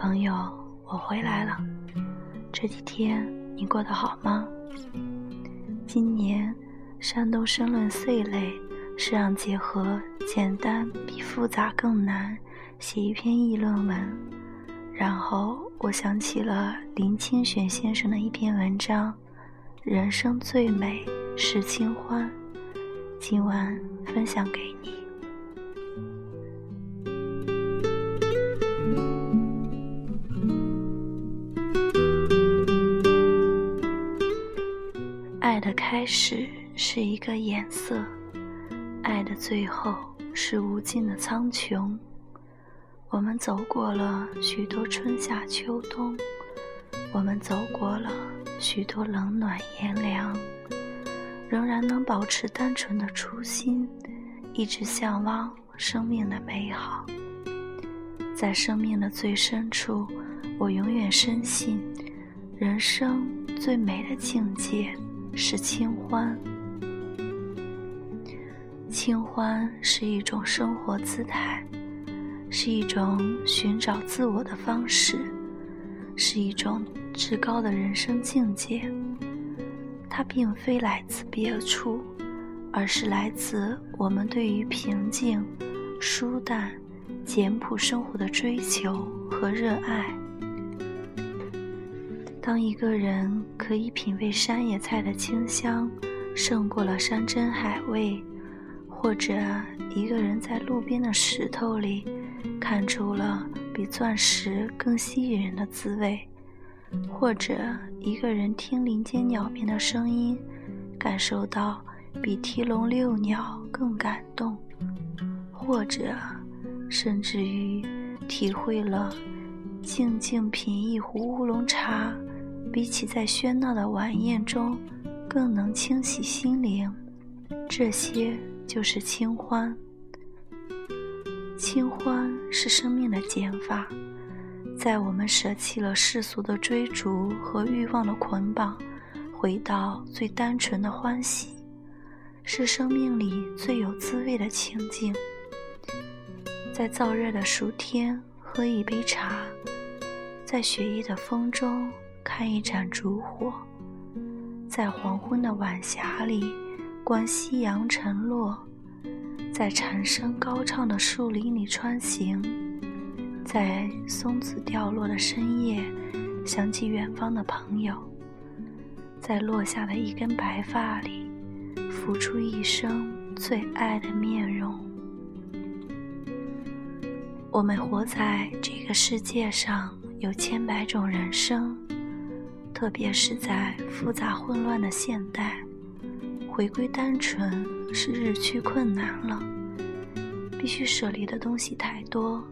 朋友，我回来了。这几天你过得好吗？今年山东申论 C 类是让结合简单比复杂更难写一篇议论文。然后我想起了林清玄先生的一篇文章：“人生最美是清欢。”今晚分享给你。爱的开始是一个颜色，爱的最后是无尽的苍穹。我们走过了许多春夏秋冬，我们走过了许多冷暖炎凉。仍然能保持单纯的初心，一直向往生命的美好。在生命的最深处，我永远深信，人生最美的境界是清欢。清欢是一种生活姿态，是一种寻找自我的方式，是一种至高的人生境界。它并非来自别处，而是来自我们对于平静、舒淡、简朴生活的追求和热爱。当一个人可以品味山野菜的清香胜过了山珍海味，或者一个人在路边的石头里看出了比钻石更吸引人的滋味。或者一个人听林间鸟鸣的声音，感受到比提笼遛鸟更感动；或者甚至于体会了静静品一壶乌龙茶，比起在喧闹的晚宴中更能清洗心灵。这些就是清欢。清欢是生命的减法。在我们舍弃了世俗的追逐和欲望的捆绑，回到最单纯的欢喜，是生命里最有滋味的情境。在燥热的暑天喝一杯茶，在雪夜的风中看一盏烛火，在黄昏的晚霞里观夕阳沉落，在蝉声高唱的树林里穿行。在松子掉落的深夜，想起远方的朋友；在落下的一根白发里，浮出一生最爱的面容。我们活在这个世界上，有千百种人生，特别是在复杂混乱的现代，回归单纯是日趋困难了，必须舍离的东西太多。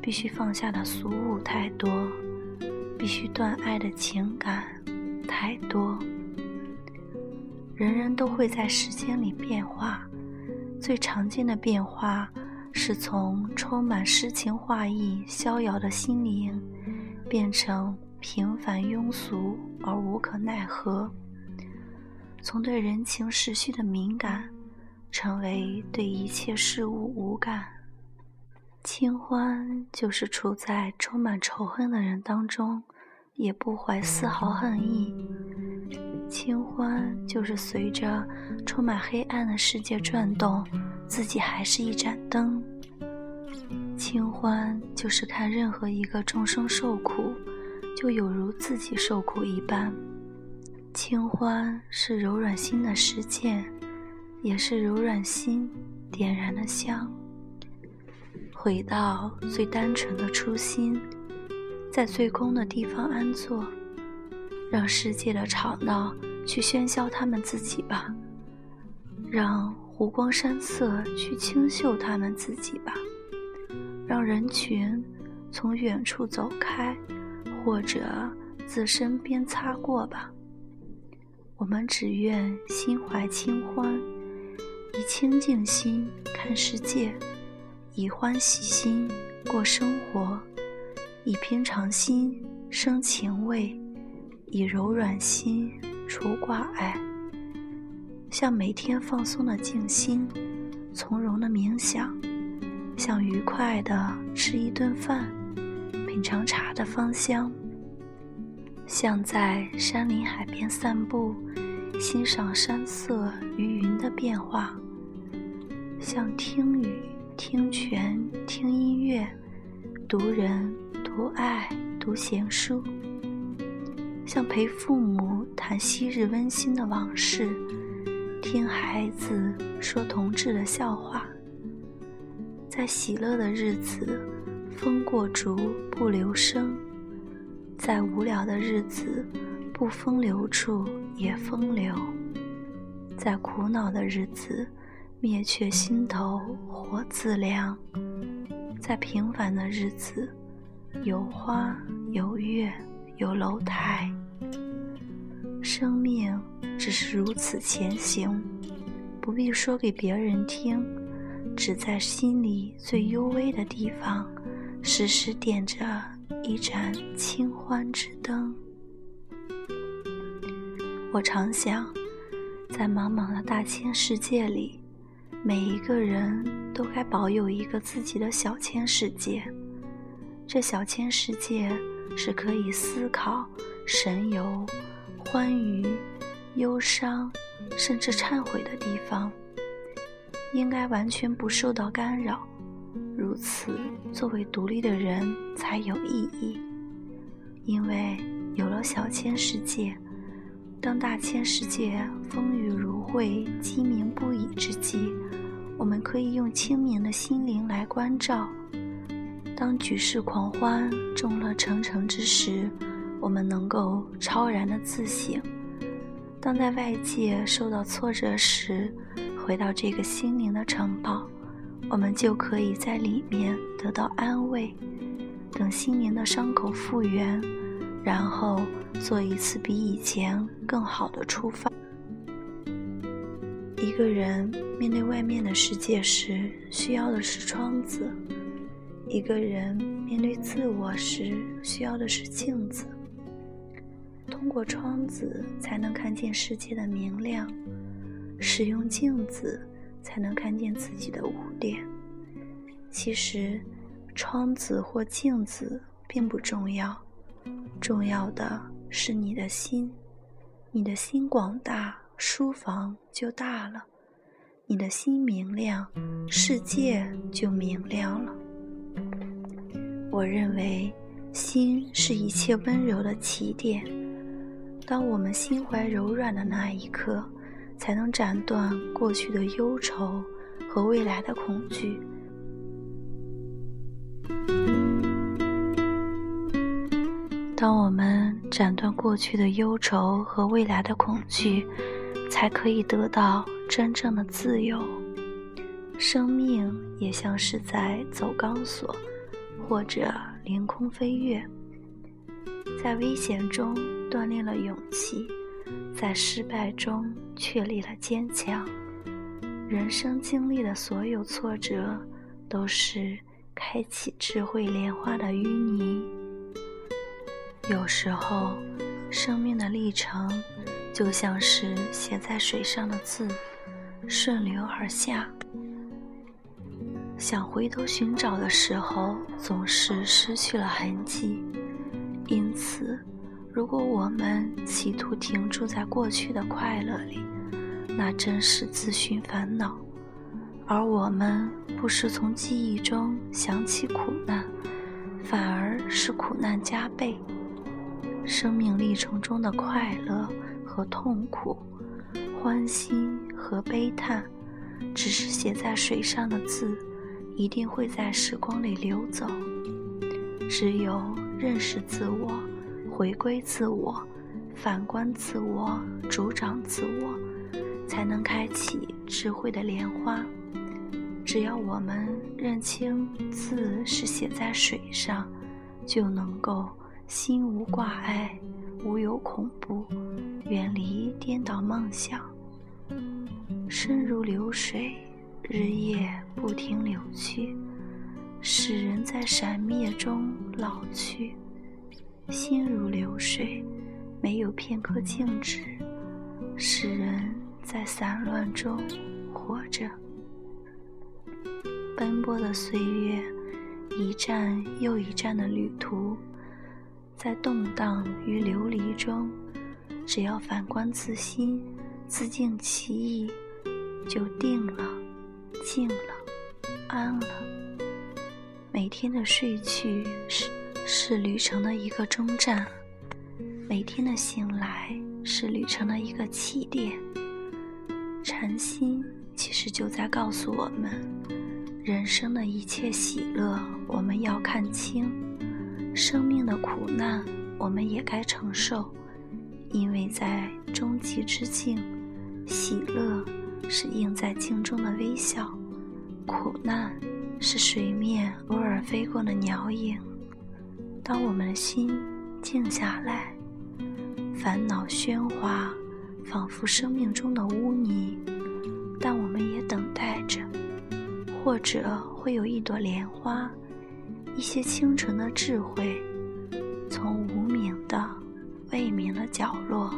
必须放下的俗物太多，必须断爱的情感太多。人人都会在时间里变化，最常见的变化是从充满诗情画意、逍遥的心灵，变成平凡庸俗而无可奈何；从对人情世趣的敏感，成为对一切事物无感。清欢就是处在充满仇恨的人当中，也不怀丝毫恨意；清欢就是随着充满黑暗的世界转动，自己还是一盏灯；清欢就是看任何一个众生受苦，就有如自己受苦一般；清欢是柔软心的实践，也是柔软心点燃的香。回到最单纯的初心，在最空的地方安坐，让世界的吵闹去喧嚣他们自己吧，让湖光山色去清秀他们自己吧，让人群从远处走开，或者自身边擦过吧。我们只愿心怀清欢，以清净心看世界。以欢喜心过生活，以平常心生情味，以柔软心除挂碍。像每天放松的静心，从容的冥想，像愉快的吃一顿饭，品尝茶的芳香，像在山林海边散步，欣赏山色与云的变化，像听雨、听泉、听音乐，读人、读爱、读闲书，像陪父母谈昔日温馨的往事，听孩子说童稚的笑话，在喜乐的日子。风过竹不留声，在无聊的日子，不风流处也风流；在苦恼的日子，灭却心头火自凉；在平凡的日子，有花有月有楼台。生命只是如此前行，不必说给别人听，只在心里最幽微的地方。时时点着一盏清欢之灯。我常想，在茫茫的大千世界里，每一个人都该保有一个自己的小千世界。这小千世界是可以思考、神游、欢愉、忧伤，甚至忏悔的地方，应该完全不受到干扰。如此，作为独立的人才有意义。因为有了小千世界，当大千世界风雨如晦、鸡鸣不已之际，我们可以用清明的心灵来关照；当举世狂欢、众乐成城之时，我们能够超然的自省；当在外界受到挫折时，回到这个心灵的城堡。我们就可以在里面得到安慰，等心灵的伤口复原，然后做一次比以前更好的出发。一个人面对外面的世界时，需要的是窗子；一个人面对自我时，需要的是镜子。通过窗子才能看见世界的明亮，使用镜子。才能看见自己的污点。其实，窗子或镜子并不重要，重要的是你的心。你的心广大，书房就大了；你的心明亮，世界就明亮了。我认为，心是一切温柔的起点。当我们心怀柔软的那一刻。才能斩断过去的忧愁和未来的恐惧。当我们斩断过去的忧愁和未来的恐惧，才可以得到真正的自由。生命也像是在走钢索，或者凌空飞跃，在危险中锻炼了勇气。在失败中确立了坚强。人生经历的所有挫折，都是开启智慧莲花的淤泥。有时候，生命的历程就像是写在水上的字，顺流而下。想回头寻找的时候，总是失去了痕迹。如果我们企图停驻在过去的快乐里，那真是自寻烦恼；而我们不时从记忆中想起苦难，反而是苦难加倍。生命历程中的快乐和痛苦，欢欣和悲叹，只是写在水上的字，一定会在时光里流走。只有认识自我。回归自我，反观自我，主掌自我，才能开启智慧的莲花。只要我们认清字是写在水上，就能够心无挂碍，无有恐怖，远离颠倒梦想。身如流水，日夜不停流去，使人在闪灭中老去。心如流水，没有片刻静止，使人在散乱中活着。奔波的岁月，一站又一站的旅途，在动荡与流离中，只要反观自心，自净其意，就定了，静了，安了。每天的睡去是是旅程的一个终站，每天的醒来是旅程的一个起点。禅心其实就在告诉我们，人生的一切喜乐我们要看清，生命的苦难我们也该承受，因为在终极之境，喜乐是映在镜中的微笑，苦难是水面偶尔飞过的鸟影。当我们的心静下来，烦恼喧哗。仿佛生命中的污泥，但我们也等待着，或者会有一朵莲花，一些清纯的智慧，从无名的、未明的角落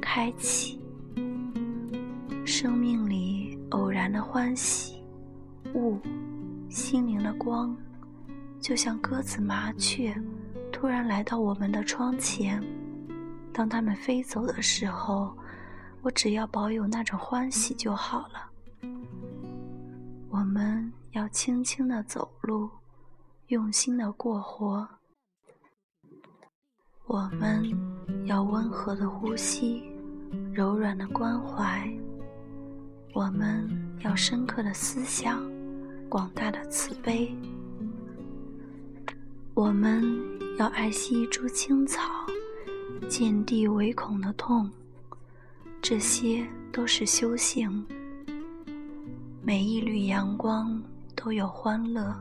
开启。生命里偶然的欢喜、悟、心灵的光，就像鸽子、麻雀，突然来到我们的窗前。当它们飞走的时候。我只要保有那种欢喜就好了。我们要轻轻的走路，用心的过活。我们要温和的呼吸，柔软的关怀。我们要深刻的思想，广大的慈悲。我们要爱惜一株青草，见地唯恐的痛。这些都是修行。每一缕阳光都有欢乐，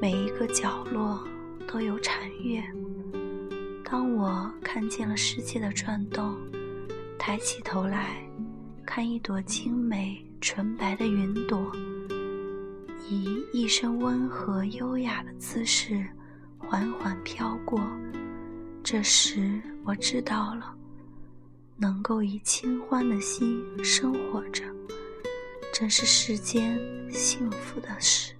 每一个角落都有禅悦。当我看见了世界的转动，抬起头来，看一朵精美纯白的云朵，以一身温和优雅的姿势缓缓飘过。这时，我知道了。能够以清欢的心生活着，真是世间幸福的事。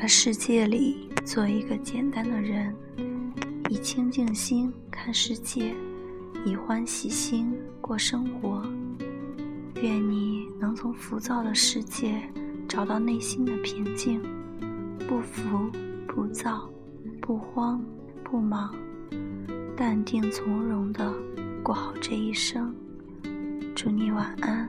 的世界里做一个简单的人，以清净心看世界，以欢喜心过生活。愿你能从浮躁的世界找到内心的平静，不浮不躁，不慌不忙，淡定从容的过好这一生。祝你晚安。